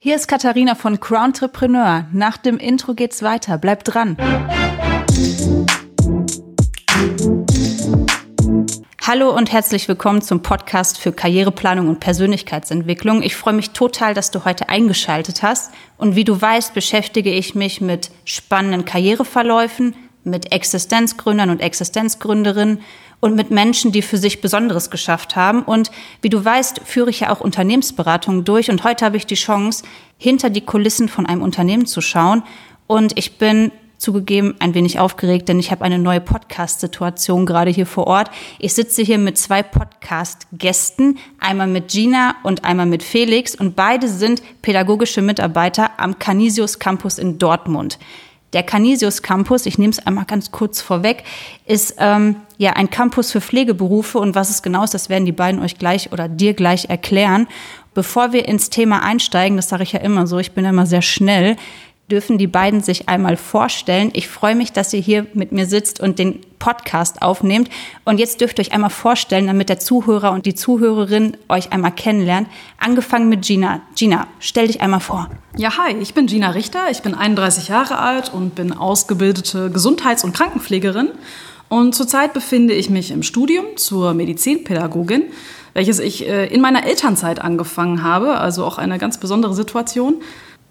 Hier ist Katharina von Crowntrepreneur. Nach dem Intro geht's weiter. Bleibt dran. Hallo und herzlich willkommen zum Podcast für Karriereplanung und Persönlichkeitsentwicklung. Ich freue mich total, dass du heute eingeschaltet hast. Und wie du weißt, beschäftige ich mich mit spannenden Karriereverläufen, mit Existenzgründern und Existenzgründerinnen und mit Menschen, die für sich Besonderes geschafft haben. Und wie du weißt, führe ich ja auch Unternehmensberatungen durch. Und heute habe ich die Chance, hinter die Kulissen von einem Unternehmen zu schauen. Und ich bin zugegeben ein wenig aufgeregt, denn ich habe eine neue Podcast-Situation gerade hier vor Ort. Ich sitze hier mit zwei Podcast-Gästen, einmal mit Gina und einmal mit Felix und beide sind pädagogische Mitarbeiter am Canisius Campus in Dortmund. Der Canisius Campus, ich nehme es einmal ganz kurz vorweg, ist ähm, ja ein Campus für Pflegeberufe und was es genau ist, das werden die beiden euch gleich oder dir gleich erklären. Bevor wir ins Thema einsteigen, das sage ich ja immer so, ich bin immer sehr schnell, dürfen die beiden sich einmal vorstellen. Ich freue mich, dass ihr hier mit mir sitzt und den Podcast aufnehmt. Und jetzt dürft ihr euch einmal vorstellen, damit der Zuhörer und die Zuhörerin euch einmal kennenlernt. Angefangen mit Gina. Gina, stell dich einmal vor. Ja, hi, ich bin Gina Richter. Ich bin 31 Jahre alt und bin ausgebildete Gesundheits- und Krankenpflegerin. Und zurzeit befinde ich mich im Studium zur Medizinpädagogin, welches ich äh, in meiner Elternzeit angefangen habe, also auch eine ganz besondere Situation.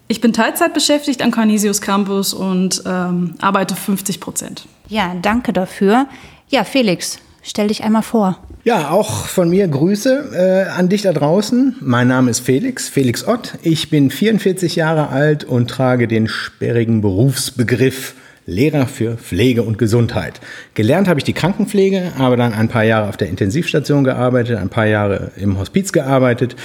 Ich bin Teilzeit beschäftigt am Carnesius Campus und ähm, arbeite 50 Prozent. Ja, danke dafür. Ja, Felix, stell dich einmal vor. Ja, auch von mir Grüße äh, an dich da draußen. Mein Name ist Felix, Felix Ott. Ich bin 44 Jahre alt und trage den sperrigen Berufsbegriff Lehrer für Pflege und Gesundheit. Gelernt habe ich die Krankenpflege, habe dann ein paar Jahre auf der Intensivstation gearbeitet, ein paar Jahre im Hospiz gearbeitet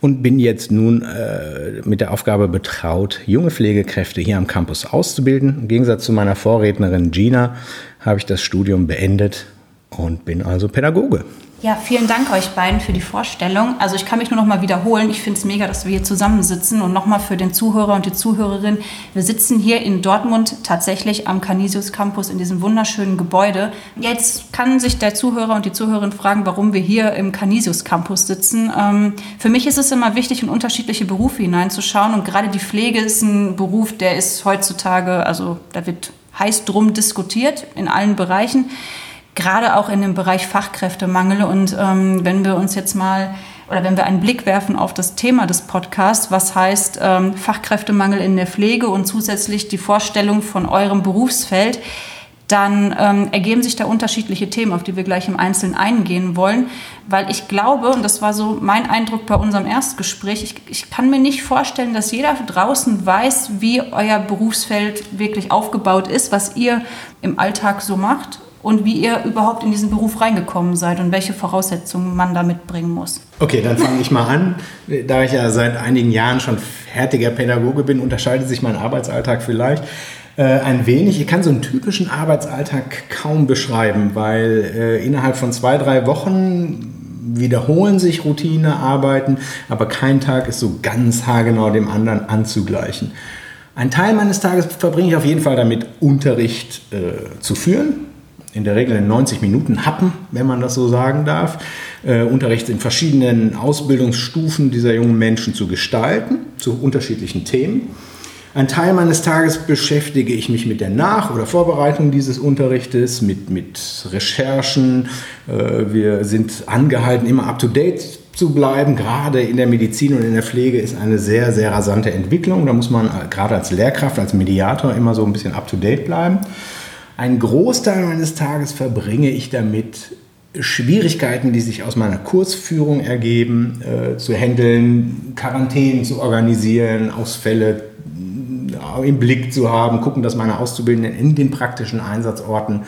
und bin jetzt nun äh, mit der Aufgabe betraut, junge Pflegekräfte hier am Campus auszubilden. Im Gegensatz zu meiner Vorrednerin Gina habe ich das Studium beendet und bin also Pädagoge. Ja, vielen Dank euch beiden für die Vorstellung. Also ich kann mich nur noch mal wiederholen. Ich finde es mega, dass wir hier zusammensitzen und nochmal für den Zuhörer und die Zuhörerin. Wir sitzen hier in Dortmund tatsächlich am Canisius Campus in diesem wunderschönen Gebäude. Jetzt kann sich der Zuhörer und die Zuhörerin fragen, warum wir hier im Canisius Campus sitzen. Ähm, für mich ist es immer wichtig, in unterschiedliche Berufe hineinzuschauen und gerade die Pflege ist ein Beruf, der ist heutzutage, also da wird heiß drum diskutiert in allen Bereichen gerade auch in dem Bereich Fachkräftemangel. Und ähm, wenn wir uns jetzt mal oder wenn wir einen Blick werfen auf das Thema des Podcasts, was heißt ähm, Fachkräftemangel in der Pflege und zusätzlich die Vorstellung von eurem Berufsfeld, dann ähm, ergeben sich da unterschiedliche Themen, auf die wir gleich im Einzelnen eingehen wollen. Weil ich glaube, und das war so mein Eindruck bei unserem Erstgespräch, ich, ich kann mir nicht vorstellen, dass jeder draußen weiß, wie euer Berufsfeld wirklich aufgebaut ist, was ihr im Alltag so macht und wie ihr überhaupt in diesen Beruf reingekommen seid und welche Voraussetzungen man da mitbringen muss. Okay, dann fange ich mal an. Da ich ja seit einigen Jahren schon fertiger Pädagoge bin, unterscheidet sich mein Arbeitsalltag vielleicht äh, ein wenig. Ich kann so einen typischen Arbeitsalltag kaum beschreiben, weil äh, innerhalb von zwei, drei Wochen wiederholen sich Routinearbeiten, aber kein Tag ist so ganz haargenau dem anderen anzugleichen. Ein Teil meines Tages verbringe ich auf jeden Fall damit, Unterricht äh, zu führen in der Regel in 90 Minuten Happen, wenn man das so sagen darf, äh, Unterricht in verschiedenen Ausbildungsstufen dieser jungen Menschen zu gestalten, zu unterschiedlichen Themen. Ein Teil meines Tages beschäftige ich mich mit der Nach- oder Vorbereitung dieses Unterrichtes, mit, mit Recherchen. Äh, wir sind angehalten, immer up-to-date zu bleiben. Gerade in der Medizin und in der Pflege ist eine sehr, sehr rasante Entwicklung. Da muss man äh, gerade als Lehrkraft, als Mediator immer so ein bisschen up-to-date bleiben. Ein Großteil meines Tages verbringe ich damit, Schwierigkeiten, die sich aus meiner Kursführung ergeben, äh, zu handeln, Quarantänen zu organisieren, Ausfälle äh, im Blick zu haben, gucken, dass meine Auszubildenden in den praktischen Einsatzorten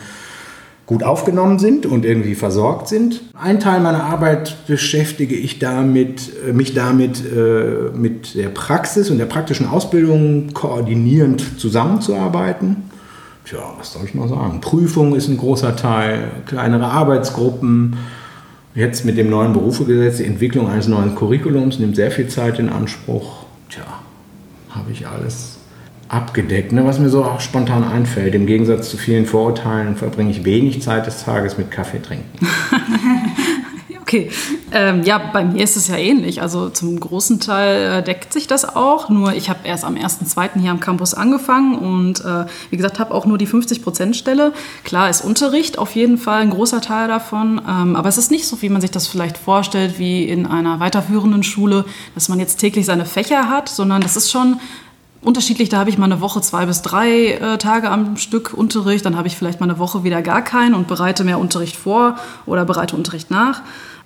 gut aufgenommen sind und irgendwie versorgt sind. Ein Teil meiner Arbeit beschäftige ich damit, äh, mich damit, äh, mit der Praxis und der praktischen Ausbildung koordinierend zusammenzuarbeiten. Tja, was soll ich noch sagen? Prüfung ist ein großer Teil, kleinere Arbeitsgruppen. Jetzt mit dem neuen Berufegesetz, die Entwicklung eines neuen Curriculums nimmt sehr viel Zeit in Anspruch. Tja, habe ich alles abgedeckt, ne? was mir so auch spontan einfällt. Im Gegensatz zu vielen Vorurteilen verbringe ich wenig Zeit des Tages mit Kaffee trinken. Okay, ähm, ja, bei mir ist es ja ähnlich. Also zum großen Teil äh, deckt sich das auch. Nur ich habe erst am 1.2. hier am Campus angefangen und äh, wie gesagt, habe auch nur die 50%-Stelle. Klar ist Unterricht auf jeden Fall ein großer Teil davon, ähm, aber es ist nicht so, wie man sich das vielleicht vorstellt, wie in einer weiterführenden Schule, dass man jetzt täglich seine Fächer hat, sondern das ist schon unterschiedlich. Da habe ich mal eine Woche zwei bis drei äh, Tage am Stück Unterricht, dann habe ich vielleicht mal eine Woche wieder gar keinen und bereite mehr Unterricht vor oder bereite Unterricht nach.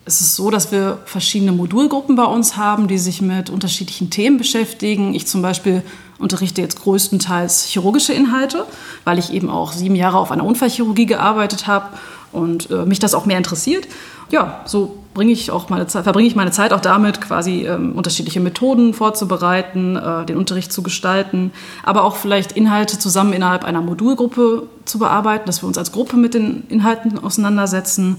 Es ist so, dass wir verschiedene Modulgruppen bei uns haben, die sich mit unterschiedlichen Themen beschäftigen. Ich zum Beispiel unterrichte jetzt größtenteils chirurgische Inhalte, weil ich eben auch sieben Jahre auf einer Unfallchirurgie gearbeitet habe und äh, mich das auch mehr interessiert. Ja, so bringe ich auch meine Zeit, verbringe ich meine Zeit auch damit, quasi ähm, unterschiedliche Methoden vorzubereiten, äh, den Unterricht zu gestalten, aber auch vielleicht Inhalte zusammen innerhalb einer Modulgruppe zu bearbeiten, dass wir uns als Gruppe mit den Inhalten auseinandersetzen.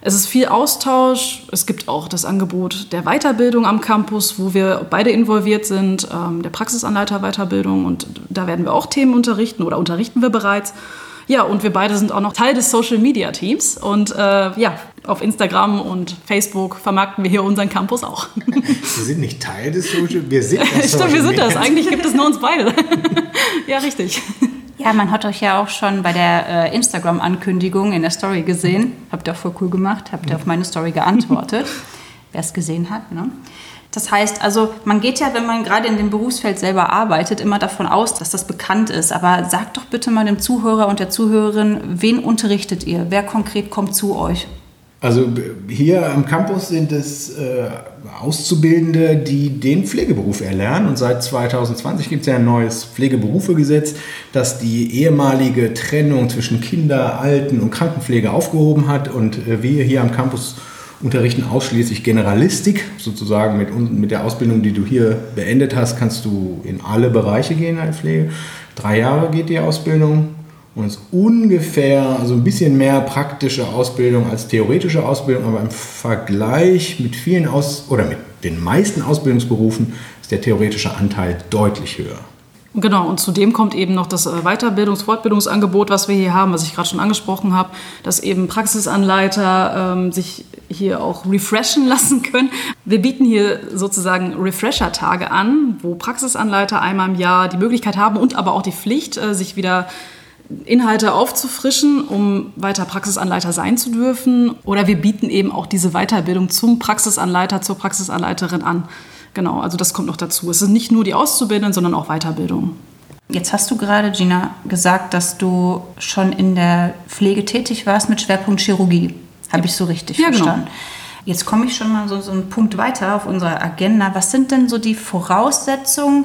Es ist viel Austausch. Es gibt auch das Angebot der Weiterbildung am Campus, wo wir beide involviert sind, ähm, der Praxisanleiter Weiterbildung. Und da werden wir auch Themen unterrichten oder unterrichten wir bereits. Ja, und wir beide sind auch noch Teil des Social Media Teams. Und äh, ja, auf Instagram und Facebook vermarkten wir hier unseren Campus auch. Wir sind nicht Teil des Social Wir sind das Stimmt, wir sind das. Eigentlich gibt es nur uns beide. ja, richtig. Ja, man hat euch ja auch schon bei der äh, Instagram-Ankündigung in der Story gesehen. Habt ihr auch voll cool gemacht, habt ihr auf meine Story geantwortet, wer es gesehen hat. Ne? Das heißt also, man geht ja, wenn man gerade in dem Berufsfeld selber arbeitet, immer davon aus, dass das bekannt ist. Aber sagt doch bitte mal dem Zuhörer und der Zuhörerin, wen unterrichtet ihr? Wer konkret kommt zu euch? Also hier am Campus sind es äh, Auszubildende, die den Pflegeberuf erlernen. Und seit 2020 gibt es ja ein neues Pflegeberufegesetz, das die ehemalige Trennung zwischen Kinder-, Alten- und Krankenpflege aufgehoben hat. Und äh, wir hier am Campus unterrichten ausschließlich Generalistik. Sozusagen mit, mit der Ausbildung, die du hier beendet hast, kannst du in alle Bereiche gehen der Pflege. Drei Jahre geht die Ausbildung ist ungefähr, also ein bisschen mehr praktische Ausbildung als theoretische Ausbildung, aber im Vergleich mit vielen Aus oder mit den meisten Ausbildungsberufen ist der theoretische Anteil deutlich höher. Genau, und zudem kommt eben noch das äh, Weiterbildungs-, Fortbildungsangebot, was wir hier haben, was ich gerade schon angesprochen habe, dass eben Praxisanleiter ähm, sich hier auch refreshen lassen können. Wir bieten hier sozusagen Refresher-Tage an, wo Praxisanleiter einmal im Jahr die Möglichkeit haben und aber auch die Pflicht, äh, sich wieder Inhalte aufzufrischen, um weiter Praxisanleiter sein zu dürfen. Oder wir bieten eben auch diese Weiterbildung zum Praxisanleiter, zur Praxisanleiterin an. Genau, also das kommt noch dazu. Es ist nicht nur die Auszubildenden, sondern auch Weiterbildung. Jetzt hast du gerade, Gina, gesagt, dass du schon in der Pflege tätig warst mit Schwerpunkt Chirurgie. Habe ich so richtig ja, genau. verstanden? Genau. Jetzt komme ich schon mal so, so einen Punkt weiter auf unserer Agenda. Was sind denn so die Voraussetzungen,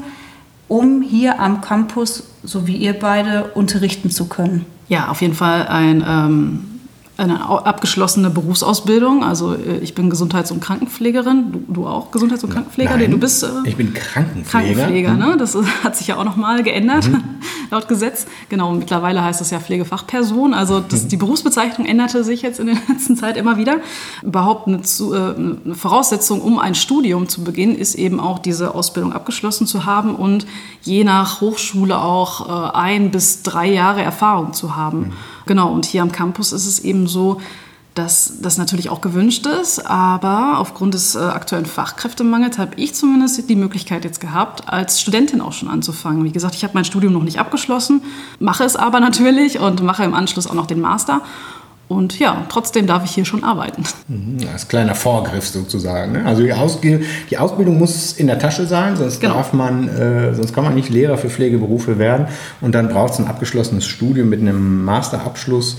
um hier am Campus, so wie ihr beide, unterrichten zu können? Ja, auf jeden Fall ein ähm, eine abgeschlossene Berufsausbildung. Also äh, ich bin Gesundheits- und Krankenpflegerin. Du, du auch Gesundheits- und Krankenpfleger? Nein, du bist äh, ich bin Krankenpfleger. Krankenpfleger, ne? Das hat sich ja auch nochmal geändert mhm. laut Gesetz. Genau, mittlerweile heißt das ja Pflegefachperson. Also das, mhm. die Berufsbezeichnung änderte sich jetzt in der letzten Zeit immer wieder. Überhaupt eine, äh, eine Voraussetzung, um ein Studium zu beginnen, ist eben auch diese Ausbildung abgeschlossen zu haben und je nach Hochschule auch äh, ein bis drei Jahre Erfahrung zu haben. Genau, und hier am Campus ist es eben so, dass das natürlich auch gewünscht ist, aber aufgrund des äh, aktuellen Fachkräftemangels habe ich zumindest die Möglichkeit jetzt gehabt, als Studentin auch schon anzufangen. Wie gesagt, ich habe mein Studium noch nicht abgeschlossen, mache es aber natürlich und mache im Anschluss auch noch den Master. Und ja, trotzdem darf ich hier schon arbeiten. Mhm, als kleiner Vorgriff sozusagen. Ne? Also die, Ausge die, Ausbildung muss in der Tasche sein, sonst genau. darf man, äh, sonst kann man nicht Lehrer für Pflegeberufe werden. Und dann braucht es ein abgeschlossenes Studium mit einem Masterabschluss,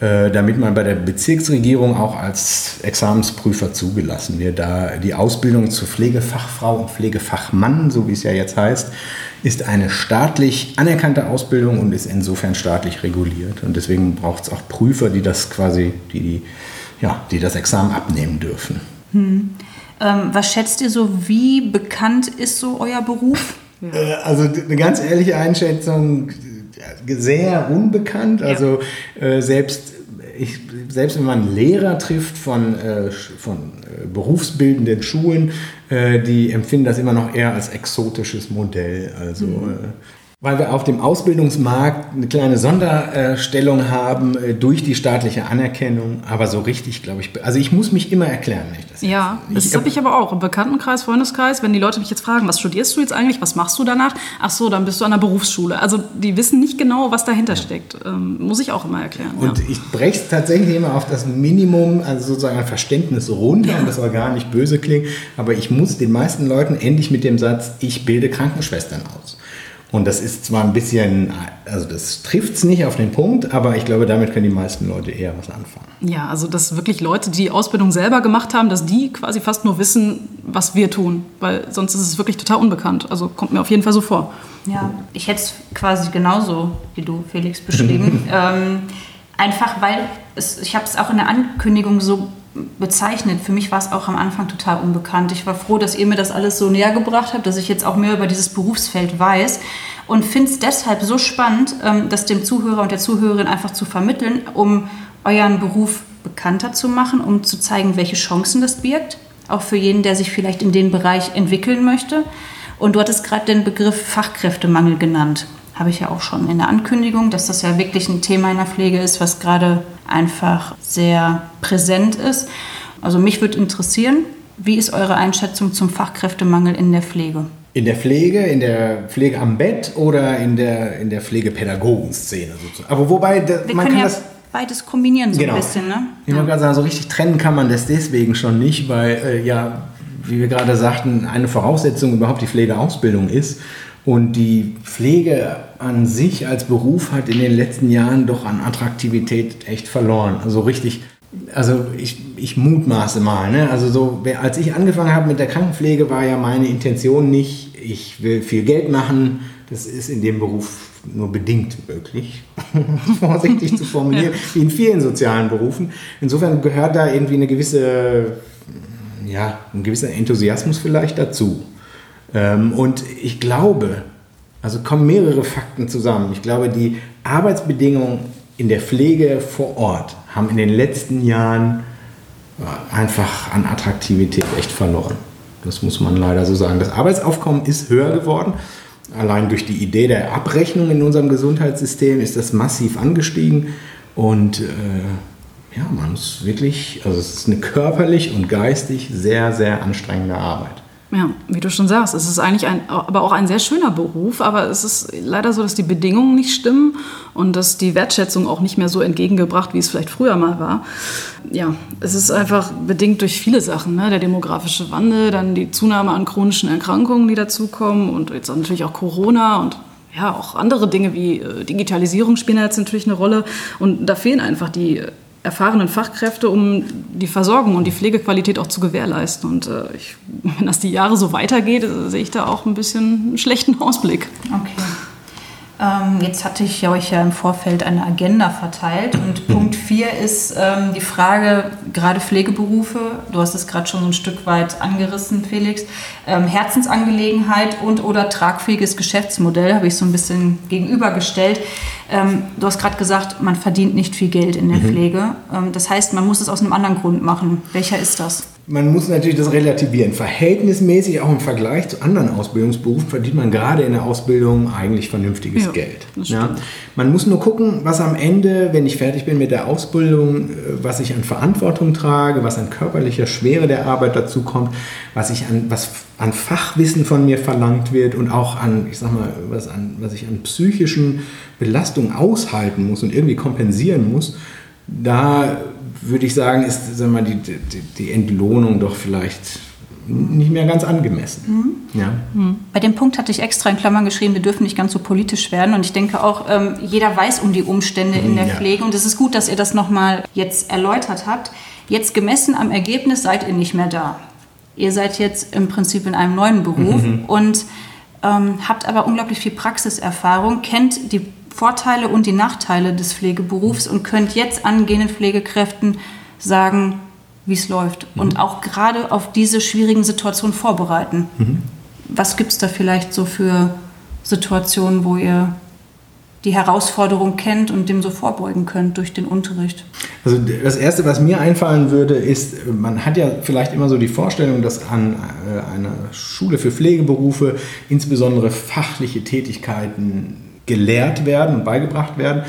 äh, damit man bei der Bezirksregierung auch als Examensprüfer zugelassen wird. Da die Ausbildung zur Pflegefachfrau und Pflegefachmann, so wie es ja jetzt heißt, ist eine staatlich anerkannte Ausbildung und ist insofern staatlich reguliert. Und deswegen braucht es auch Prüfer, die das quasi, die, ja, die das Examen abnehmen dürfen. Hm. Ähm, was schätzt ihr so, wie bekannt ist so euer Beruf? Äh, also eine ganz ehrliche Einschätzung, sehr unbekannt. Also äh, selbst ich, selbst wenn man Lehrer trifft von, äh, von äh, berufsbildenden Schulen, äh, die empfinden das immer noch eher als exotisches Modell. Also, mhm. Weil wir auf dem Ausbildungsmarkt eine kleine Sonderstellung haben äh, durch die staatliche Anerkennung. Aber so richtig, glaube ich, also ich muss mich immer erklären. Wenn ich das ja, das habe ich aber auch im Bekanntenkreis, Freundeskreis. Wenn die Leute mich jetzt fragen, was studierst du jetzt eigentlich, was machst du danach? Ach so, dann bist du an der Berufsschule. Also die wissen nicht genau, was dahinter steckt. Ähm, muss ich auch immer erklären. Und ja. ich breche es tatsächlich immer auf das Minimum, also sozusagen ein Verständnis runter. Ja. Und das soll gar nicht böse klingen. Aber ich muss den meisten Leuten endlich mit dem Satz, ich bilde Krankenschwestern aus. Und das ist zwar ein bisschen, also das trifft es nicht auf den Punkt, aber ich glaube, damit können die meisten Leute eher was anfangen. Ja, also dass wirklich Leute, die die Ausbildung selber gemacht haben, dass die quasi fast nur wissen, was wir tun, weil sonst ist es wirklich total unbekannt. Also kommt mir auf jeden Fall so vor. Ja, ich hätte es quasi genauso wie du, Felix, beschrieben. ähm, einfach weil es, ich habe es auch in der Ankündigung so bezeichnet. Für mich war es auch am Anfang total unbekannt. Ich war froh, dass ihr mir das alles so näher gebracht habt, dass ich jetzt auch mehr über dieses Berufsfeld weiß und finde es deshalb so spannend, ähm, das dem Zuhörer und der Zuhörerin einfach zu vermitteln, um euren Beruf bekannter zu machen, um zu zeigen, welche Chancen das birgt, auch für jeden, der sich vielleicht in den Bereich entwickeln möchte. Und du hattest gerade den Begriff Fachkräftemangel genannt. Habe ich ja auch schon in der Ankündigung, dass das ja wirklich ein Thema in der Pflege ist, was gerade einfach sehr präsent ist. Also mich würde interessieren, wie ist eure Einschätzung zum Fachkräftemangel in der Pflege? In der Pflege, in der Pflege am Bett oder in der, in der Pflegepädagogenszene sozusagen. Aber wobei, Wir man kann ja das beides kombinieren so genau. ein bisschen. Ne? Ich ja. gerade sagen, so richtig trennen kann man das deswegen schon nicht, weil äh, ja, wie wir gerade sagten, eine Voraussetzung überhaupt die Pflegeausbildung ist. Und die Pflege an sich als Beruf hat in den letzten Jahren doch an Attraktivität echt verloren. Also richtig, also ich, ich mutmaße mal. Ne? Also so, als ich angefangen habe mit der Krankenpflege, war ja meine Intention nicht, ich will viel Geld machen. Das ist in dem Beruf nur bedingt möglich, vorsichtig zu formulieren, wie in vielen sozialen Berufen. Insofern gehört da irgendwie eine gewisse, ja, ein gewisser Enthusiasmus vielleicht dazu. Ähm, und ich glaube, also kommen mehrere Fakten zusammen. Ich glaube, die Arbeitsbedingungen in der Pflege vor Ort haben in den letzten Jahren äh, einfach an Attraktivität echt verloren. Das muss man leider so sagen. Das Arbeitsaufkommen ist höher geworden. Allein durch die Idee der Abrechnung in unserem Gesundheitssystem ist das massiv angestiegen. Und äh, ja, man muss wirklich, also es ist eine körperlich und geistig sehr, sehr anstrengende Arbeit. Ja, wie du schon sagst, es ist eigentlich ein, aber auch ein sehr schöner Beruf, aber es ist leider so, dass die Bedingungen nicht stimmen und dass die Wertschätzung auch nicht mehr so entgegengebracht, wie es vielleicht früher mal war. Ja, es ist einfach bedingt durch viele Sachen, ne? der demografische Wandel, dann die Zunahme an chronischen Erkrankungen, die dazukommen und jetzt natürlich auch Corona und ja, auch andere Dinge wie äh, Digitalisierung spielen jetzt natürlich eine Rolle und da fehlen einfach die erfahrenen Fachkräfte, um die Versorgung und die Pflegequalität auch zu gewährleisten. Und äh, ich, wenn das die Jahre so weitergeht, äh, sehe ich da auch ein bisschen einen schlechten Ausblick. Okay. Ähm, jetzt hatte ich euch ja im Vorfeld eine Agenda verteilt und Punkt 4 ist ähm, die Frage, gerade Pflegeberufe, du hast es gerade schon so ein Stück weit angerissen, Felix, ähm, Herzensangelegenheit und oder tragfähiges Geschäftsmodell, habe ich so ein bisschen gegenübergestellt. Ähm, du hast gerade gesagt, man verdient nicht viel Geld in der mhm. Pflege. Ähm, das heißt, man muss es aus einem anderen Grund machen. Welcher ist das? Man muss natürlich das relativieren. Verhältnismäßig, auch im Vergleich zu anderen Ausbildungsberufen, verdient man gerade in der Ausbildung eigentlich vernünftiges ja, Geld. Ja? Man muss nur gucken, was am Ende, wenn ich fertig bin mit der Ausbildung, äh, was ich an Verantwortung trage, was an körperlicher Schwere der Arbeit dazu kommt, was, ich an, was an Fachwissen von mir verlangt wird und auch an, ich sag mal, was, an, was ich an psychischen Belastungen aushalten muss und irgendwie kompensieren muss. Da würde ich sagen, ist sag mal, die, die, die Entlohnung doch vielleicht nicht mehr ganz angemessen. Mhm. Ja. Mhm. Bei dem Punkt hatte ich extra in Klammern geschrieben, wir dürfen nicht ganz so politisch werden. Und ich denke auch, ähm, jeder weiß um die Umstände in der ja. Pflege. Und es ist gut, dass ihr das nochmal jetzt erläutert habt. Jetzt gemessen am Ergebnis seid ihr nicht mehr da. Ihr seid jetzt im Prinzip in einem neuen Beruf mhm. und ähm, habt aber unglaublich viel Praxiserfahrung, kennt die Vorteile und die Nachteile des Pflegeberufs und könnt jetzt angehenden Pflegekräften sagen, wie es läuft mhm. und auch gerade auf diese schwierigen Situationen vorbereiten. Mhm. Was gibt es da vielleicht so für Situationen, wo ihr die Herausforderung kennt und dem so vorbeugen könnt durch den Unterricht? Also das Erste, was mir einfallen würde, ist, man hat ja vielleicht immer so die Vorstellung, dass an äh, einer Schule für Pflegeberufe insbesondere fachliche Tätigkeiten gelehrt werden und beigebracht werden.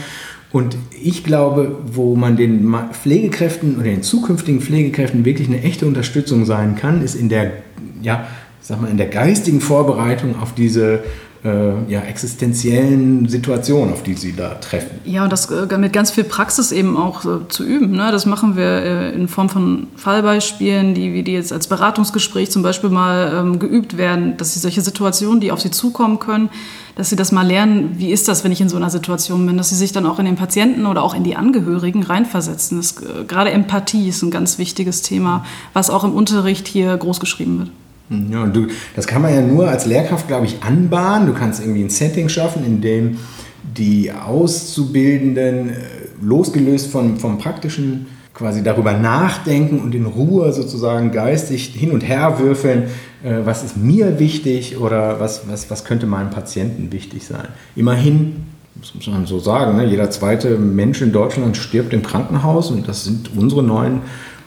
Und ich glaube, wo man den Pflegekräften oder den zukünftigen Pflegekräften wirklich eine echte Unterstützung sein kann, ist in der, ja, sag mal, in der geistigen Vorbereitung auf diese äh, ja, existenziellen Situationen, auf die sie da treffen. Ja, und das äh, mit ganz viel Praxis eben auch äh, zu üben. Ne? Das machen wir äh, in Form von Fallbeispielen, die, wie die jetzt als Beratungsgespräch zum Beispiel mal ähm, geübt werden, dass sie solche Situationen, die auf sie zukommen können, dass sie das mal lernen, wie ist das, wenn ich in so einer Situation bin, dass sie sich dann auch in den Patienten oder auch in die Angehörigen reinversetzen. Das, äh, gerade Empathie ist ein ganz wichtiges Thema, was auch im Unterricht hier großgeschrieben wird. Ja, und du, das kann man ja nur als Lehrkraft, glaube ich, anbahnen. Du kannst irgendwie ein Setting schaffen, in dem die Auszubildenden äh, losgelöst vom, vom praktischen quasi darüber nachdenken und in Ruhe sozusagen geistig hin und her würfeln, äh, was ist mir wichtig oder was, was, was könnte meinem Patienten wichtig sein. Immerhin, das muss man so sagen, ne, jeder zweite Mensch in Deutschland stirbt im Krankenhaus und das sind unsere neuen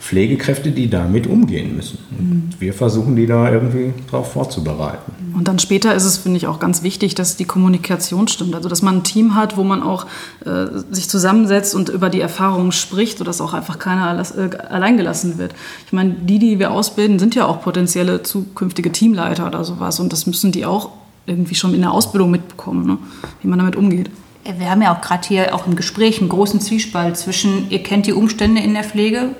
Pflegekräfte, die damit umgehen müssen. Und wir versuchen, die da irgendwie darauf vorzubereiten. Und dann später ist es, finde ich, auch ganz wichtig, dass die Kommunikation stimmt. Also, dass man ein Team hat, wo man auch äh, sich zusammensetzt und über die Erfahrungen spricht, sodass auch einfach keiner äh, allein gelassen wird. Ich meine, die, die wir ausbilden, sind ja auch potenzielle zukünftige Teamleiter oder sowas. Und das müssen die auch irgendwie schon in der Ausbildung mitbekommen, ne? wie man damit umgeht. Wir haben ja auch gerade hier auch im Gespräch einen großen Zwiespalt zwischen, ihr kennt die Umstände in der Pflege,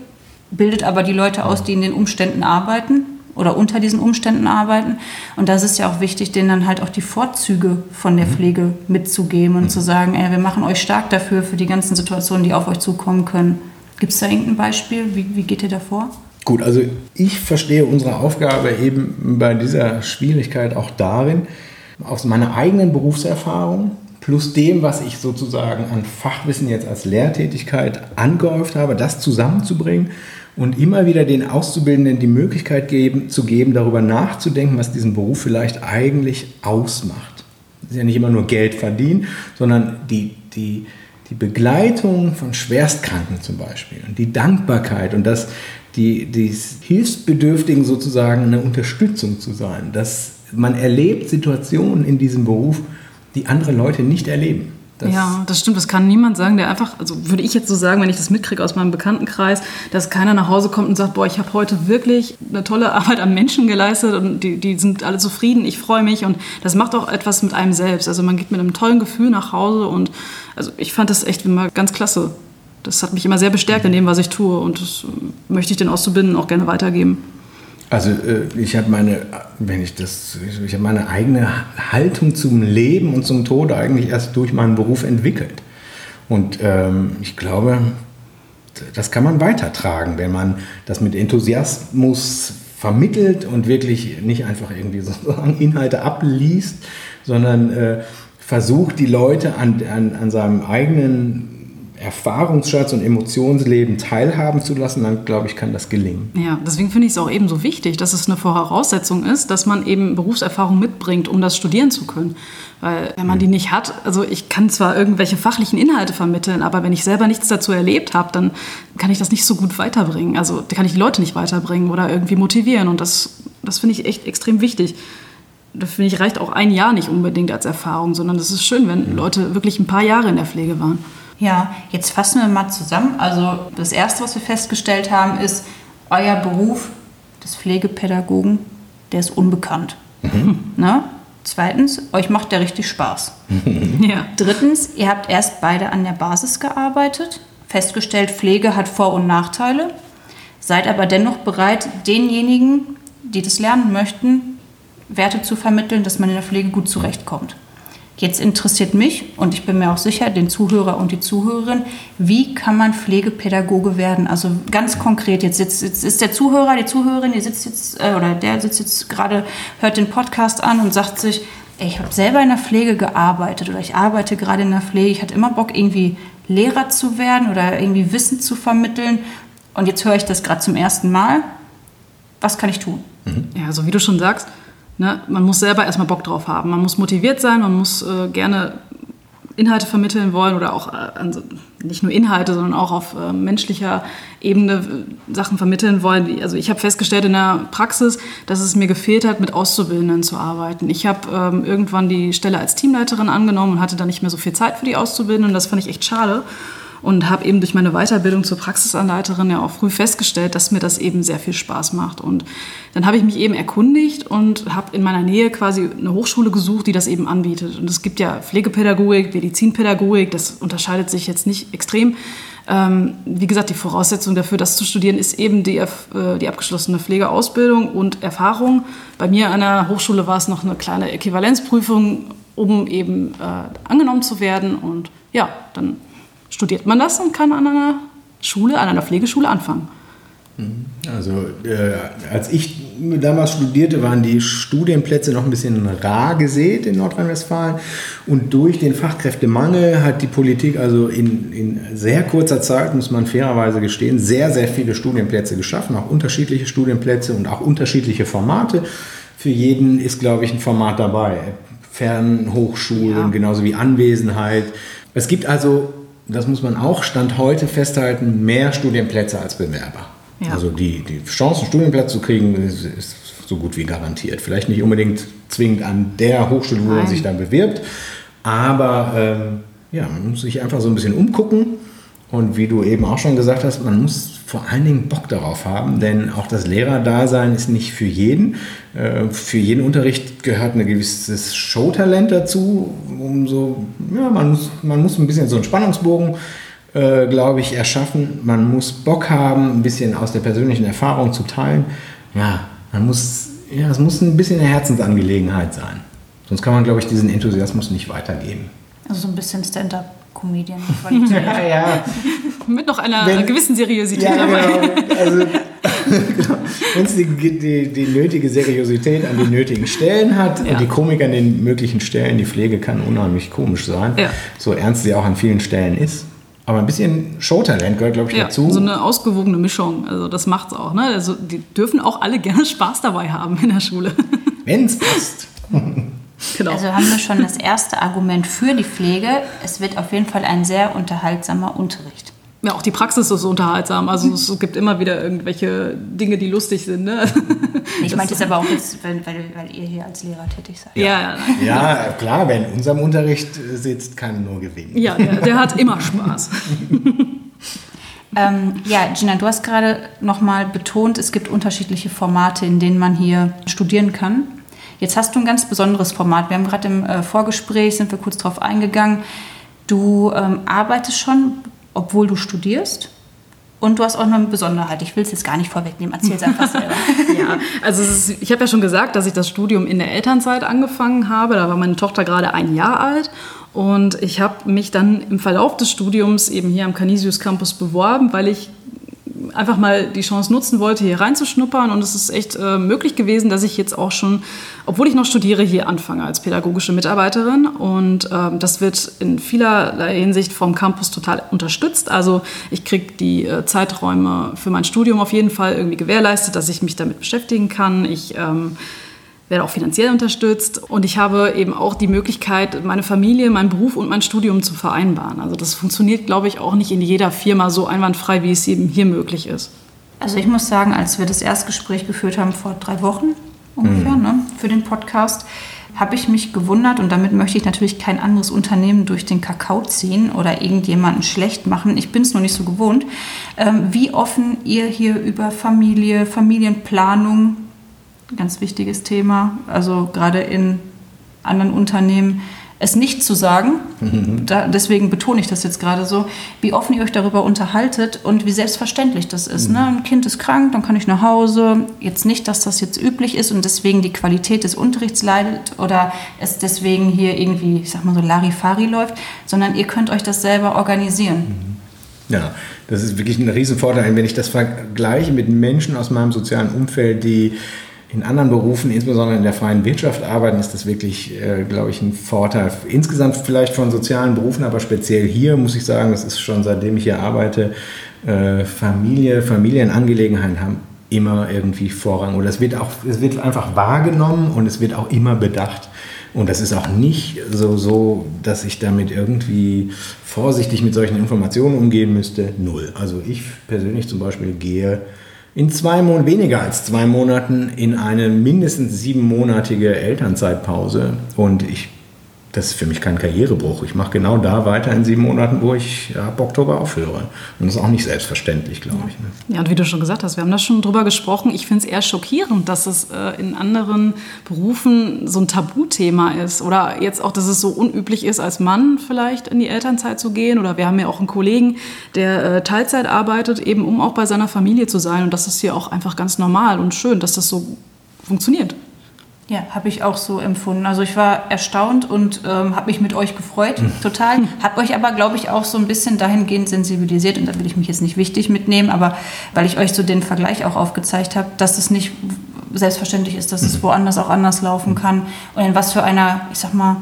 bildet aber die Leute aus, die in den Umständen arbeiten oder unter diesen Umständen arbeiten. Und das ist ja auch wichtig, denen dann halt auch die Vorzüge von der mhm. Pflege mitzugeben und mhm. zu sagen, ey, wir machen euch stark dafür, für die ganzen Situationen, die auf euch zukommen können. Gibt es da irgendein Beispiel? Wie, wie geht ihr da vor? Gut, also ich verstehe unsere Aufgabe eben bei dieser Schwierigkeit auch darin, aus meiner eigenen Berufserfahrung plus dem, was ich sozusagen an Fachwissen jetzt als Lehrtätigkeit angehäuft habe, das zusammenzubringen und immer wieder den Auszubildenden die Möglichkeit geben, zu geben, darüber nachzudenken, was diesen Beruf vielleicht eigentlich ausmacht. Es ist ja nicht immer nur Geld verdienen, sondern die, die, die Begleitung von Schwerstkranken zum Beispiel und die Dankbarkeit und das, die, die Hilfsbedürftigen sozusagen eine Unterstützung zu sein. Dass man erlebt Situationen in diesem Beruf, die andere Leute nicht erleben. Das ja, das stimmt. Das kann niemand sagen, der einfach, also würde ich jetzt so sagen, wenn ich das mitkriege aus meinem Bekanntenkreis, dass keiner nach Hause kommt und sagt, boah, ich habe heute wirklich eine tolle Arbeit am Menschen geleistet und die, die sind alle zufrieden, ich freue mich und das macht auch etwas mit einem selbst. Also man geht mit einem tollen Gefühl nach Hause und also ich fand das echt immer ganz klasse. Das hat mich immer sehr bestärkt in dem, was ich tue und das möchte ich den Auszubildenden auch gerne weitergeben. Also äh, ich habe meine, wenn ich das, ich habe meine eigene Haltung zum Leben und zum Tod eigentlich erst durch meinen Beruf entwickelt. Und ähm, ich glaube, das kann man weitertragen, wenn man das mit Enthusiasmus vermittelt und wirklich nicht einfach irgendwie sozusagen Inhalte abliest, sondern äh, versucht, die Leute an, an, an seinem eigenen Erfahrungsschatz und Emotionsleben teilhaben zu lassen, dann glaube ich, kann das gelingen. Ja, deswegen finde ich es auch eben so wichtig, dass es eine Voraussetzung ist, dass man eben Berufserfahrung mitbringt, um das studieren zu können. Weil wenn man die nicht hat, also ich kann zwar irgendwelche fachlichen Inhalte vermitteln, aber wenn ich selber nichts dazu erlebt habe, dann kann ich das nicht so gut weiterbringen. Also kann ich die Leute nicht weiterbringen oder irgendwie motivieren. Und das, das finde ich echt extrem wichtig da finde ich, reicht auch ein Jahr nicht unbedingt als Erfahrung, sondern es ist schön, wenn Leute wirklich ein paar Jahre in der Pflege waren. Ja, jetzt fassen wir mal zusammen. Also das Erste, was wir festgestellt haben, ist, euer Beruf des Pflegepädagogen, der ist unbekannt. Mhm. Ne? Zweitens, euch macht der richtig Spaß. ja. Drittens, ihr habt erst beide an der Basis gearbeitet, festgestellt, Pflege hat Vor- und Nachteile, seid aber dennoch bereit, denjenigen, die das lernen möchten, Werte zu vermitteln, dass man in der Pflege gut zurechtkommt. Jetzt interessiert mich und ich bin mir auch sicher, den Zuhörer und die Zuhörerin, wie kann man Pflegepädagoge werden? Also ganz konkret, jetzt, jetzt, jetzt ist der Zuhörer, die Zuhörerin, die sitzt jetzt, äh, oder der sitzt jetzt gerade, hört den Podcast an und sagt sich, ey, ich habe selber in der Pflege gearbeitet oder ich arbeite gerade in der Pflege, ich hatte immer Bock, irgendwie Lehrer zu werden oder irgendwie Wissen zu vermitteln. Und jetzt höre ich das gerade zum ersten Mal. Was kann ich tun? Mhm. Ja, also wie du schon sagst, Ne? Man muss selber erstmal Bock drauf haben. Man muss motiviert sein, man muss äh, gerne Inhalte vermitteln wollen oder auch äh, nicht nur Inhalte, sondern auch auf äh, menschlicher Ebene äh, Sachen vermitteln wollen. Also ich habe festgestellt in der Praxis, dass es mir gefehlt hat, mit Auszubildenden zu arbeiten. Ich habe ähm, irgendwann die Stelle als Teamleiterin angenommen und hatte dann nicht mehr so viel Zeit für die Auszubildenden. Das fand ich echt schade und habe eben durch meine Weiterbildung zur Praxisanleiterin ja auch früh festgestellt, dass mir das eben sehr viel Spaß macht. Und dann habe ich mich eben erkundigt und habe in meiner Nähe quasi eine Hochschule gesucht, die das eben anbietet. Und es gibt ja Pflegepädagogik, Medizinpädagogik, das unterscheidet sich jetzt nicht extrem. Ähm, wie gesagt, die Voraussetzung dafür, das zu studieren, ist eben die, äh, die abgeschlossene Pflegeausbildung und Erfahrung. Bei mir an der Hochschule war es noch eine kleine Äquivalenzprüfung, um eben äh, angenommen zu werden. Und ja, dann studiert man das und kann an einer Schule, an einer Pflegeschule anfangen. Mhm. Also äh, als ich damals studierte, waren die Studienplätze noch ein bisschen rar gesät in Nordrhein-Westfalen. Und durch den Fachkräftemangel hat die Politik also in, in sehr kurzer Zeit, muss man fairerweise gestehen, sehr, sehr viele Studienplätze geschaffen, auch unterschiedliche Studienplätze und auch unterschiedliche Formate. Für jeden ist, glaube ich, ein Format dabei. Fernhochschulen, ja. genauso wie Anwesenheit. Es gibt also das muss man auch Stand heute festhalten, mehr Studienplätze als Bewerber. Ja. Also die, die Chance, einen Studienplatz zu kriegen, ist, ist, so gut wie garantiert. Vielleicht nicht unbedingt zwingend an der Hochschule, wo man sich dann bewirbt, aber ähm, ja, man muss sich einfach so ein bisschen umgucken. Und wie du eben auch schon gesagt hast, man muss vor allen Dingen Bock darauf haben, denn auch das Lehrerdasein ist nicht für jeden. Äh, für jeden Unterricht gehört ein gewisses Showtalent dazu. Um so, ja, man, muss, man muss ein bisschen so einen Spannungsbogen, äh, glaube ich, erschaffen. Man muss Bock haben, ein bisschen aus der persönlichen Erfahrung zu teilen. Ja, man muss, ja, es muss ein bisschen eine Herzensangelegenheit sein. Sonst kann man, glaube ich, diesen Enthusiasmus nicht weitergeben. Also so ein bisschen Stand-up. Comedian. ja, ja. Mit noch einer Wenn, gewissen Seriosität ja, dabei. Genau. Also, genau. Wenn es die, die, die, nötige Seriosität an den nötigen Stellen hat ja. und die Komik an den möglichen Stellen, die Pflege kann unheimlich komisch sein, ja. so ernst sie auch an vielen Stellen ist. Aber ein bisschen Showtalent gehört, glaube ich, ja, dazu. So eine ausgewogene Mischung. Also das macht es auch. Ne? Also die dürfen auch alle gerne Spaß dabei haben in der Schule. Wenn es passt. Genau. Also haben wir schon das erste Argument für die Pflege. Es wird auf jeden Fall ein sehr unterhaltsamer Unterricht. Ja, auch die Praxis ist unterhaltsam. Also es gibt immer wieder irgendwelche Dinge, die lustig sind. Ne? Ich meinte es aber auch jetzt, weil, weil, weil, ihr hier als Lehrer tätig seid. Ja, ja, ja klar, wer in unserem Unterricht sitzt, kann nur gewinnen. Ja, der, der hat immer Spaß. ähm, ja, Gina, du hast gerade nochmal betont, es gibt unterschiedliche Formate, in denen man hier studieren kann. Jetzt hast du ein ganz besonderes Format. Wir haben gerade im äh, Vorgespräch, sind wir kurz darauf eingegangen. Du ähm, arbeitest schon, obwohl du studierst. Und du hast auch noch eine Besonderheit. Ich will es jetzt gar nicht vorwegnehmen. Erzähl es einfach selber. ja, also ist, ich habe ja schon gesagt, dass ich das Studium in der Elternzeit angefangen habe. Da war meine Tochter gerade ein Jahr alt. Und ich habe mich dann im Verlauf des Studiums eben hier am Canisius Campus beworben, weil ich einfach mal die Chance nutzen wollte, hier reinzuschnuppern. Und es ist echt äh, möglich gewesen, dass ich jetzt auch schon, obwohl ich noch studiere, hier anfange als pädagogische Mitarbeiterin. Und ähm, das wird in vielerlei Hinsicht vom Campus total unterstützt. Also ich kriege die äh, Zeiträume für mein Studium auf jeden Fall irgendwie gewährleistet, dass ich mich damit beschäftigen kann. Ich ähm, werde auch finanziell unterstützt und ich habe eben auch die Möglichkeit, meine Familie, meinen Beruf und mein Studium zu vereinbaren. Also das funktioniert, glaube ich, auch nicht in jeder Firma so einwandfrei, wie es eben hier möglich ist. Also ich muss sagen, als wir das Erstgespräch geführt haben vor drei Wochen ungefähr mhm. ne, für den Podcast, habe ich mich gewundert und damit möchte ich natürlich kein anderes Unternehmen durch den Kakao ziehen oder irgendjemanden schlecht machen. Ich bin es noch nicht so gewohnt, ähm, wie offen ihr hier über Familie, Familienplanung ganz wichtiges Thema. Also gerade in anderen Unternehmen es nicht zu sagen. Mhm. Da, deswegen betone ich das jetzt gerade so, wie offen ihr euch darüber unterhaltet und wie selbstverständlich das ist. Ne? Mhm. Ne? Ein Kind ist krank, dann kann ich nach Hause. Jetzt nicht, dass das jetzt üblich ist und deswegen die Qualität des Unterrichts leidet oder es deswegen hier irgendwie, ich sag mal so, Larifari läuft, sondern ihr könnt euch das selber organisieren. Mhm. Ja, das ist wirklich ein Riesenvorteil, wenn ich das vergleiche mit Menschen aus meinem sozialen Umfeld, die in anderen Berufen, insbesondere in der freien Wirtschaft arbeiten, ist das wirklich, äh, glaube ich, ein Vorteil. Insgesamt vielleicht von sozialen Berufen, aber speziell hier muss ich sagen, das ist schon seitdem ich hier arbeite, äh, Familie, Familienangelegenheiten haben immer irgendwie Vorrang oder es wird auch, es wird einfach wahrgenommen und es wird auch immer bedacht. Und das ist auch nicht so, so, dass ich damit irgendwie vorsichtig mit solchen Informationen umgehen müsste. Null. Also ich persönlich zum Beispiel gehe in zwei Monaten, weniger als zwei Monaten, in eine mindestens siebenmonatige Elternzeitpause. Und ich das ist für mich kein Karrierebruch. Ich mache genau da weiter in sieben Monaten, wo ich ab Oktober aufhöre. Und das ist auch nicht selbstverständlich, glaube ich. Ne? Ja, und wie du schon gesagt hast, wir haben da schon drüber gesprochen. Ich finde es eher schockierend, dass es äh, in anderen Berufen so ein Tabuthema ist. Oder jetzt auch, dass es so unüblich ist, als Mann vielleicht in die Elternzeit zu gehen. Oder wir haben ja auch einen Kollegen, der äh, Teilzeit arbeitet, eben um auch bei seiner Familie zu sein. Und das ist hier auch einfach ganz normal und schön, dass das so funktioniert. Ja, habe ich auch so empfunden. Also ich war erstaunt und ähm, habe mich mit euch gefreut, mhm. total. Habe euch aber, glaube ich, auch so ein bisschen dahingehend sensibilisiert und da will ich mich jetzt nicht wichtig mitnehmen, aber weil ich euch so den Vergleich auch aufgezeigt habe, dass es nicht selbstverständlich ist, dass es mhm. woanders auch anders laufen kann und in was für einer, ich sag mal,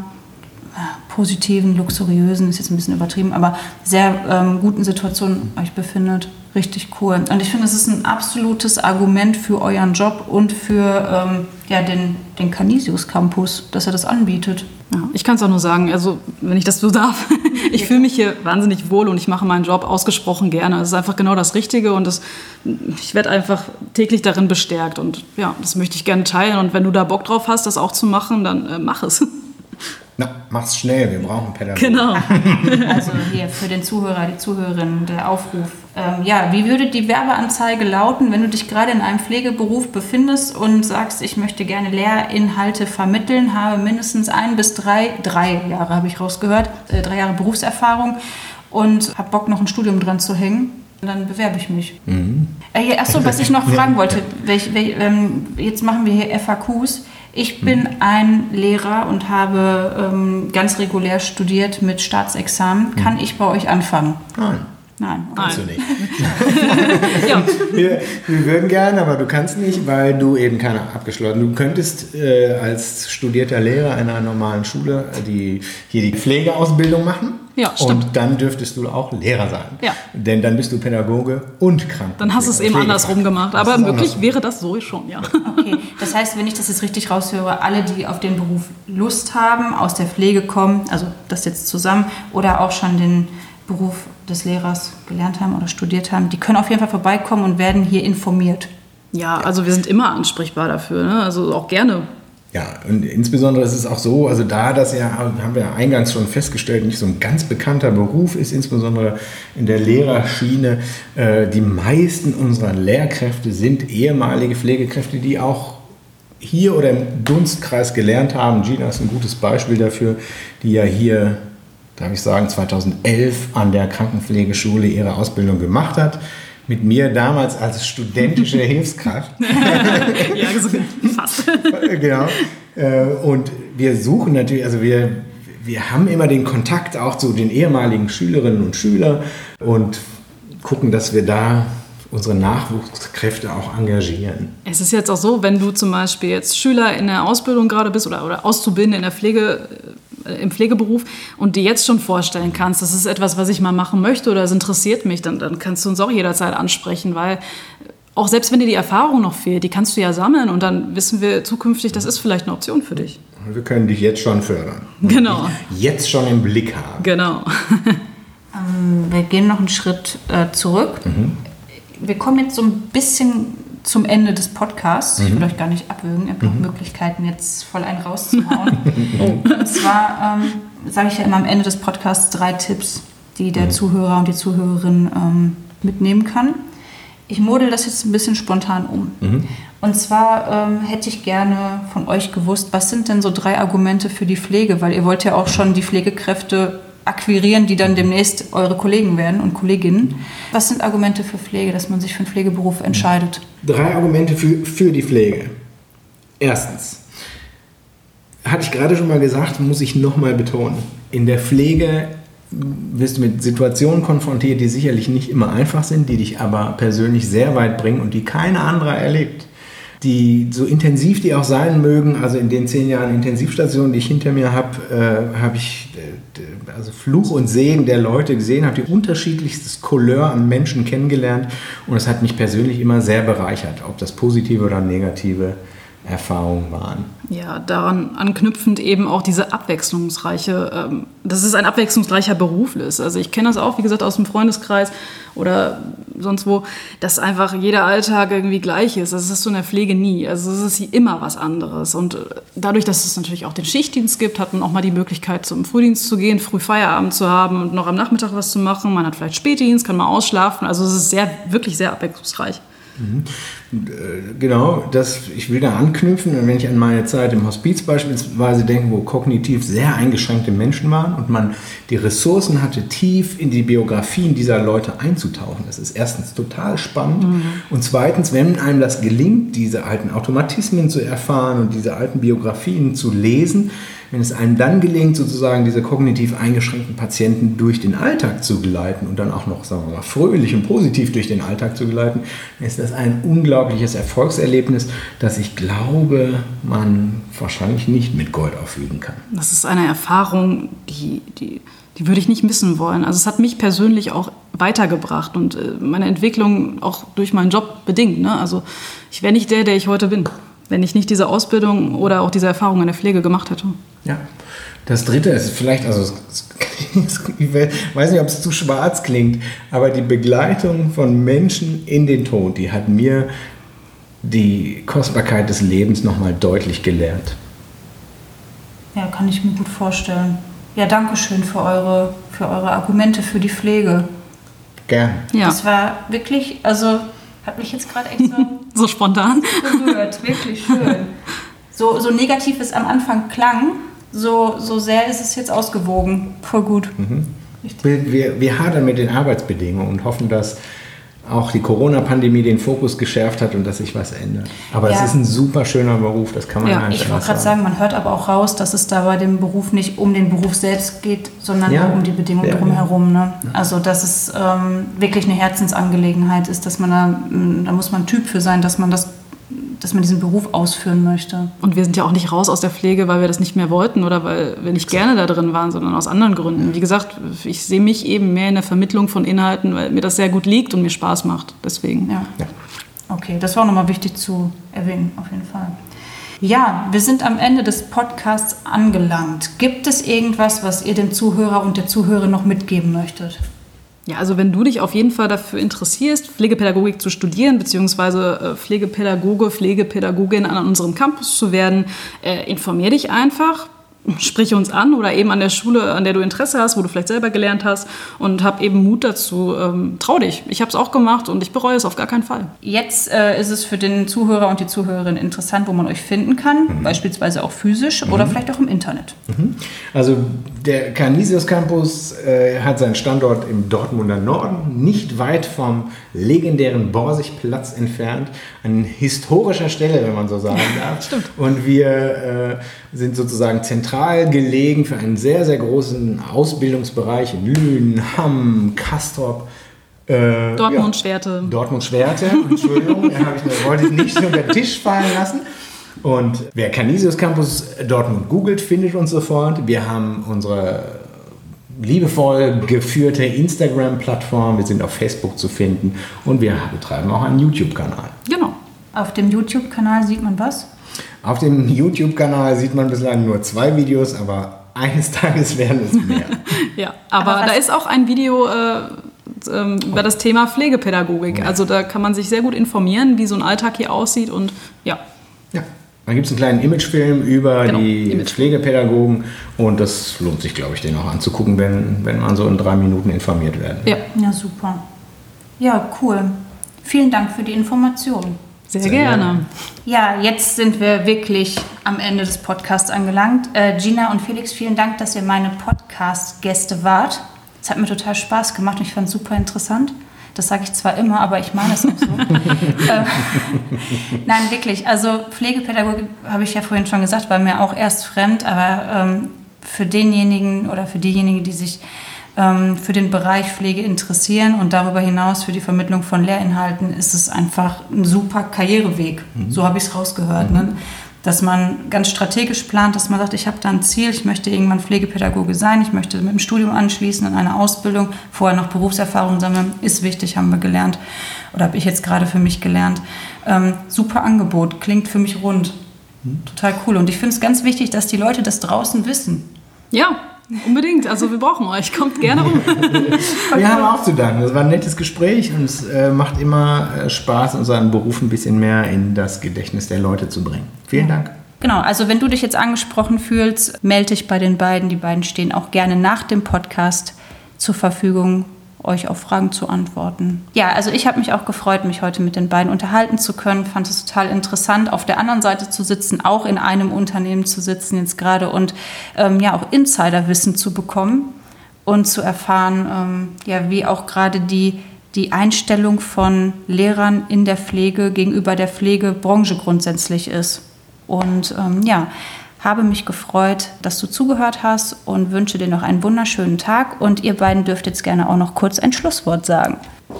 positiven, luxuriösen, ist jetzt ein bisschen übertrieben, aber sehr ähm, guten Situation euch befindet. Richtig cool. Und ich finde, es ist ein absolutes Argument für euren Job und für ähm, ja, den, den Canisius Campus, dass er das anbietet. Ja, ich kann es auch nur sagen, also wenn ich das so darf, ich fühle mich hier wahnsinnig wohl und ich mache meinen Job ausgesprochen gerne. Es ist einfach genau das Richtige und das, ich werde einfach täglich darin bestärkt und ja, das möchte ich gerne teilen und wenn du da Bock drauf hast, das auch zu machen, dann äh, mach es. Na, mach's schnell, wir brauchen Pädagogen. Genau. also hier für den Zuhörer, die Zuhörerin, der Aufruf. Ähm, ja, wie würde die Werbeanzeige lauten, wenn du dich gerade in einem Pflegeberuf befindest und sagst, ich möchte gerne Lehrinhalte vermitteln, habe mindestens ein bis drei, drei Jahre habe ich rausgehört, äh, drei Jahre Berufserfahrung und habe Bock, noch ein Studium dran zu hängen. Dann bewerbe ich mich. Mhm. Äh, achso, was ich noch fragen wollte, welch, welch, ähm, jetzt machen wir hier FAQs. Ich bin mhm. ein Lehrer und habe ähm, ganz regulär studiert mit Staatsexamen. Kann mhm. ich bei euch anfangen? Nein. Nein. Kannst du nicht. ja. wir, wir, würden gerne, aber du kannst nicht, weil du eben keine abgeschlossen. Du könntest äh, als studierter Lehrer in einer normalen Schule die, hier die Pflegeausbildung machen. Ja, stimmt. Und dann dürftest du auch Lehrer sein. Ja. Denn dann bist du Pädagoge und Krankenpfleger. Dann hast du es eben andersrum gemacht. Aber möglich wäre das so schon, ja. Okay, das heißt, wenn ich das jetzt richtig raushöre, alle, die auf den Beruf Lust haben, aus der Pflege kommen, also das jetzt zusammen, oder auch schon den Beruf des Lehrers gelernt haben oder studiert haben, die können auf jeden Fall vorbeikommen und werden hier informiert. Ja, also wir sind immer ansprechbar dafür, ne? also auch gerne. Ja, und insbesondere ist es auch so, also da das ja, haben wir ja eingangs schon festgestellt, nicht so ein ganz bekannter Beruf ist, insbesondere in der Lehrerschiene, äh, die meisten unserer Lehrkräfte sind ehemalige Pflegekräfte, die auch hier oder im Dunstkreis gelernt haben. Gina ist ein gutes Beispiel dafür, die ja hier darf ich sagen, 2011 an der Krankenpflegeschule ihre Ausbildung gemacht hat. Mit mir damals als studentische Hilfskraft. ja, fast. genau. Äh, und wir suchen natürlich, also wir, wir haben immer den Kontakt auch zu den ehemaligen Schülerinnen und Schülern und gucken, dass wir da unsere Nachwuchskräfte auch engagieren. Es ist jetzt auch so, wenn du zum Beispiel jetzt Schüler in der Ausbildung gerade bist oder, oder Auszubildende in der Pflege, im Pflegeberuf und dir jetzt schon vorstellen kannst, das ist etwas, was ich mal machen möchte oder es interessiert mich, dann, dann kannst du uns auch jederzeit ansprechen, weil auch selbst wenn dir die Erfahrung noch fehlt, die kannst du ja sammeln und dann wissen wir zukünftig, das ist vielleicht eine Option für dich. Wir können dich jetzt schon fördern. Genau. Jetzt schon im Blick haben. Genau. ähm, wir gehen noch einen Schritt äh, zurück. Mhm. Wir kommen jetzt so ein bisschen zum Ende des Podcasts. Mhm. Ich will euch gar nicht abwürgen. Ihr habt noch mhm. Möglichkeiten, jetzt voll einen rauszuhauen. oh. Und zwar ähm, sage ich ja immer am Ende des Podcasts drei Tipps, die der mhm. Zuhörer und die Zuhörerin ähm, mitnehmen kann. Ich model das jetzt ein bisschen spontan um. Mhm. Und zwar ähm, hätte ich gerne von euch gewusst, was sind denn so drei Argumente für die Pflege? Weil ihr wollt ja auch schon die Pflegekräfte akquirieren, die dann demnächst eure Kollegen werden und Kolleginnen. Was sind Argumente für Pflege, dass man sich für einen Pflegeberuf entscheidet? Drei Argumente für, für die Pflege. Erstens, hatte ich gerade schon mal gesagt, muss ich nochmal betonen. In der Pflege wirst du mit Situationen konfrontiert, die sicherlich nicht immer einfach sind, die dich aber persönlich sehr weit bringen und die keiner anderer erlebt die so intensiv die auch sein mögen, also in den zehn Jahren Intensivstation, die ich hinter mir habe, äh, habe ich äh, also Fluch und Sehen der Leute gesehen, habe die unterschiedlichstes Couleur an Menschen kennengelernt und es hat mich persönlich immer sehr bereichert, ob das positive oder negative Erfahrungen waren. Ja, daran anknüpfend eben auch diese abwechslungsreiche, ähm, dass es ein abwechslungsreicher Beruf ist. Also ich kenne das auch, wie gesagt, aus dem Freundeskreis oder sonst wo, dass einfach jeder Alltag irgendwie gleich ist. Das ist so in der Pflege nie. Also es ist immer was anderes. Und äh, dadurch, dass es natürlich auch den Schichtdienst gibt, hat man auch mal die Möglichkeit, zum Frühdienst zu gehen, früh Feierabend zu haben und noch am Nachmittag was zu machen. Man hat vielleicht Spätdienst, kann mal ausschlafen. Also es ist sehr, wirklich sehr abwechslungsreich. Mhm. Äh, genau, das, ich will da anknüpfen, wenn ich an meine Zeit im Hospiz beispielsweise denke, wo kognitiv sehr eingeschränkte Menschen waren und man die Ressourcen hatte, tief in die Biografien dieser Leute einzutauchen. Das ist erstens total spannend mhm. und zweitens, wenn einem das gelingt, diese alten Automatismen zu erfahren und diese alten Biografien zu lesen, wenn es einem dann gelingt, sozusagen diese kognitiv eingeschränkten Patienten durch den Alltag zu geleiten und dann auch noch, sagen wir mal, fröhlich und positiv durch den Alltag zu geleiten, ist das ein unglaubliches Erfolgserlebnis, das ich glaube, man wahrscheinlich nicht mit Gold aufwiegen kann. Das ist eine Erfahrung, die, die, die würde ich nicht missen wollen. Also es hat mich persönlich auch weitergebracht und äh, meine Entwicklung auch durch meinen Job bedingt. Ne? Also ich wäre nicht der, der ich heute bin wenn ich nicht diese Ausbildung oder auch diese Erfahrung in der Pflege gemacht hätte. Ja. Das dritte ist vielleicht, also ich weiß nicht, ob es zu schwarz klingt, aber die Begleitung von Menschen in den Tod, die hat mir die Kostbarkeit des Lebens nochmal deutlich gelehrt. Ja, kann ich mir gut vorstellen. Ja, danke schön für eure, für eure Argumente für die Pflege. Gern. Ja. Das war wirklich, also hat mich jetzt gerade echt so, so spontan berührt. Wirklich schön. So, so negativ es am Anfang klang, so, so sehr ist es jetzt ausgewogen. Voll gut. Mhm. Wir, wir hadern mit den Arbeitsbedingungen und hoffen, dass auch die Corona-Pandemie den Fokus geschärft hat und dass sich was ändert. Aber ja. das ist ein super schöner Beruf, das kann man ja, Ich wollte gerade sagen, man hört aber auch raus, dass es da bei dem Beruf nicht um den Beruf selbst geht, sondern ja. um die Bedingungen ja, drumherum. Ne? Also dass es ähm, wirklich eine Herzensangelegenheit ist, dass man da, da muss man Typ für sein, dass man das dass man diesen Beruf ausführen möchte. Und wir sind ja auch nicht raus aus der Pflege, weil wir das nicht mehr wollten oder weil wir nicht gerne da drin waren, sondern aus anderen Gründen. Wie gesagt, ich sehe mich eben mehr in der Vermittlung von Inhalten, weil mir das sehr gut liegt und mir Spaß macht. Deswegen. Ja. ja. Okay, das war auch nochmal wichtig zu erwähnen, auf jeden Fall. Ja, wir sind am Ende des Podcasts angelangt. Gibt es irgendwas, was ihr dem Zuhörer und der Zuhörerin noch mitgeben möchtet? Ja, also wenn du dich auf jeden Fall dafür interessierst, Pflegepädagogik zu studieren, beziehungsweise äh, Pflegepädagoge, Pflegepädagogin an unserem Campus zu werden, äh, informier dich einfach sprich uns an oder eben an der Schule, an der du Interesse hast, wo du vielleicht selber gelernt hast und hab eben Mut dazu. Ähm, trau dich. Ich habe es auch gemacht und ich bereue es auf gar keinen Fall. Jetzt äh, ist es für den Zuhörer und die Zuhörerin interessant, wo man euch finden kann, mhm. beispielsweise auch physisch mhm. oder vielleicht auch im Internet. Mhm. Also der Canisius Campus äh, hat seinen Standort im Dortmunder Norden, nicht weit vom legendären Borsigplatz entfernt, an historischer Stelle, wenn man so sagen darf. Stimmt. Und wir äh, sind sozusagen zentral gelegen für einen sehr, sehr großen Ausbildungsbereich in Lünen, Hamm, Kastrop. Äh, Dortmund Schwerte. Ja, Dortmund Schwerte, Entschuldigung, ja, ich, wollte ich nicht unter den Tisch fallen lassen. Und wer Canisius Campus Dortmund googelt, findet uns sofort. Wir haben unsere liebevoll geführte Instagram-Plattform, wir sind auf Facebook zu finden und wir betreiben auch einen YouTube-Kanal. Genau. Auf dem YouTube-Kanal sieht man was? Auf dem YouTube-Kanal sieht man bislang nur zwei Videos, aber eines Tages werden es mehr. ja, aber, aber da ist auch ein Video äh, äh, über das Thema Pflegepädagogik. Ja. Also da kann man sich sehr gut informieren, wie so ein Alltag hier aussieht und ja. Ja, da gibt es einen kleinen Imagefilm über genau, die Image. Pflegepädagogen und das lohnt sich, glaube ich, den auch anzugucken, wenn, wenn man so in drei Minuten informiert werden will. Ja, ja super. Ja, cool. Vielen Dank für die Information. Sehr, Sehr gerne. gerne. Ja, jetzt sind wir wirklich am Ende des Podcasts angelangt. Äh, Gina und Felix, vielen Dank, dass ihr meine Podcast-Gäste wart. Es hat mir total Spaß gemacht und ich fand es super interessant. Das sage ich zwar immer, aber ich meine es auch so. äh, nein, wirklich. Also Pflegepädagogik, habe ich ja vorhin schon gesagt, war mir auch erst fremd, aber ähm, für denjenigen oder für diejenigen, die sich für den Bereich Pflege interessieren und darüber hinaus für die Vermittlung von Lehrinhalten ist es einfach ein super Karriereweg. Mhm. So habe ich es rausgehört. Mhm. Ne? Dass man ganz strategisch plant, dass man sagt, ich habe da ein Ziel, ich möchte irgendwann Pflegepädagoge sein, ich möchte mit dem Studium anschließen an eine Ausbildung, vorher noch Berufserfahrung sammeln, ist wichtig, haben wir gelernt oder habe ich jetzt gerade für mich gelernt. Ähm, super Angebot, klingt für mich rund. Total cool. Und ich finde es ganz wichtig, dass die Leute das draußen wissen. Ja, unbedingt. Also wir brauchen euch. Kommt gerne rum. Wir haben auch zu danken. Das war ein nettes Gespräch und es äh, macht immer äh, Spaß, unseren Beruf ein bisschen mehr in das Gedächtnis der Leute zu bringen. Vielen Dank. Genau, also wenn du dich jetzt angesprochen fühlst, melde dich bei den beiden. Die beiden stehen auch gerne nach dem Podcast zur Verfügung, euch auf Fragen zu antworten. Ja, also ich habe mich auch gefreut, mich heute mit den beiden unterhalten zu können. Fand es total interessant, auf der anderen Seite zu sitzen, auch in einem Unternehmen zu sitzen jetzt gerade und ähm, ja auch Insiderwissen zu bekommen und zu erfahren, ähm, ja, wie auch gerade die die Einstellung von Lehrern in der Pflege gegenüber der Pflegebranche grundsätzlich ist. Und ähm, ja, habe mich gefreut, dass du zugehört hast und wünsche dir noch einen wunderschönen Tag. Und ihr beiden dürft jetzt gerne auch noch kurz ein Schlusswort sagen.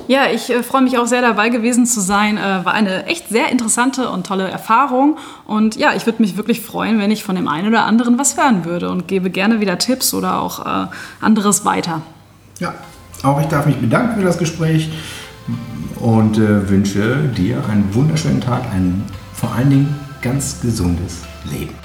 Ja, ich äh, freue mich auch sehr dabei gewesen zu sein. Äh, war eine echt sehr interessante und tolle Erfahrung. Und ja, ich würde mich wirklich freuen, wenn ich von dem einen oder anderen was hören würde und gebe gerne wieder Tipps oder auch äh, anderes weiter. Ja, auch ich darf mich bedanken für das Gespräch und äh, wünsche dir einen wunderschönen Tag, ein vor allen Dingen ganz gesundes Leben.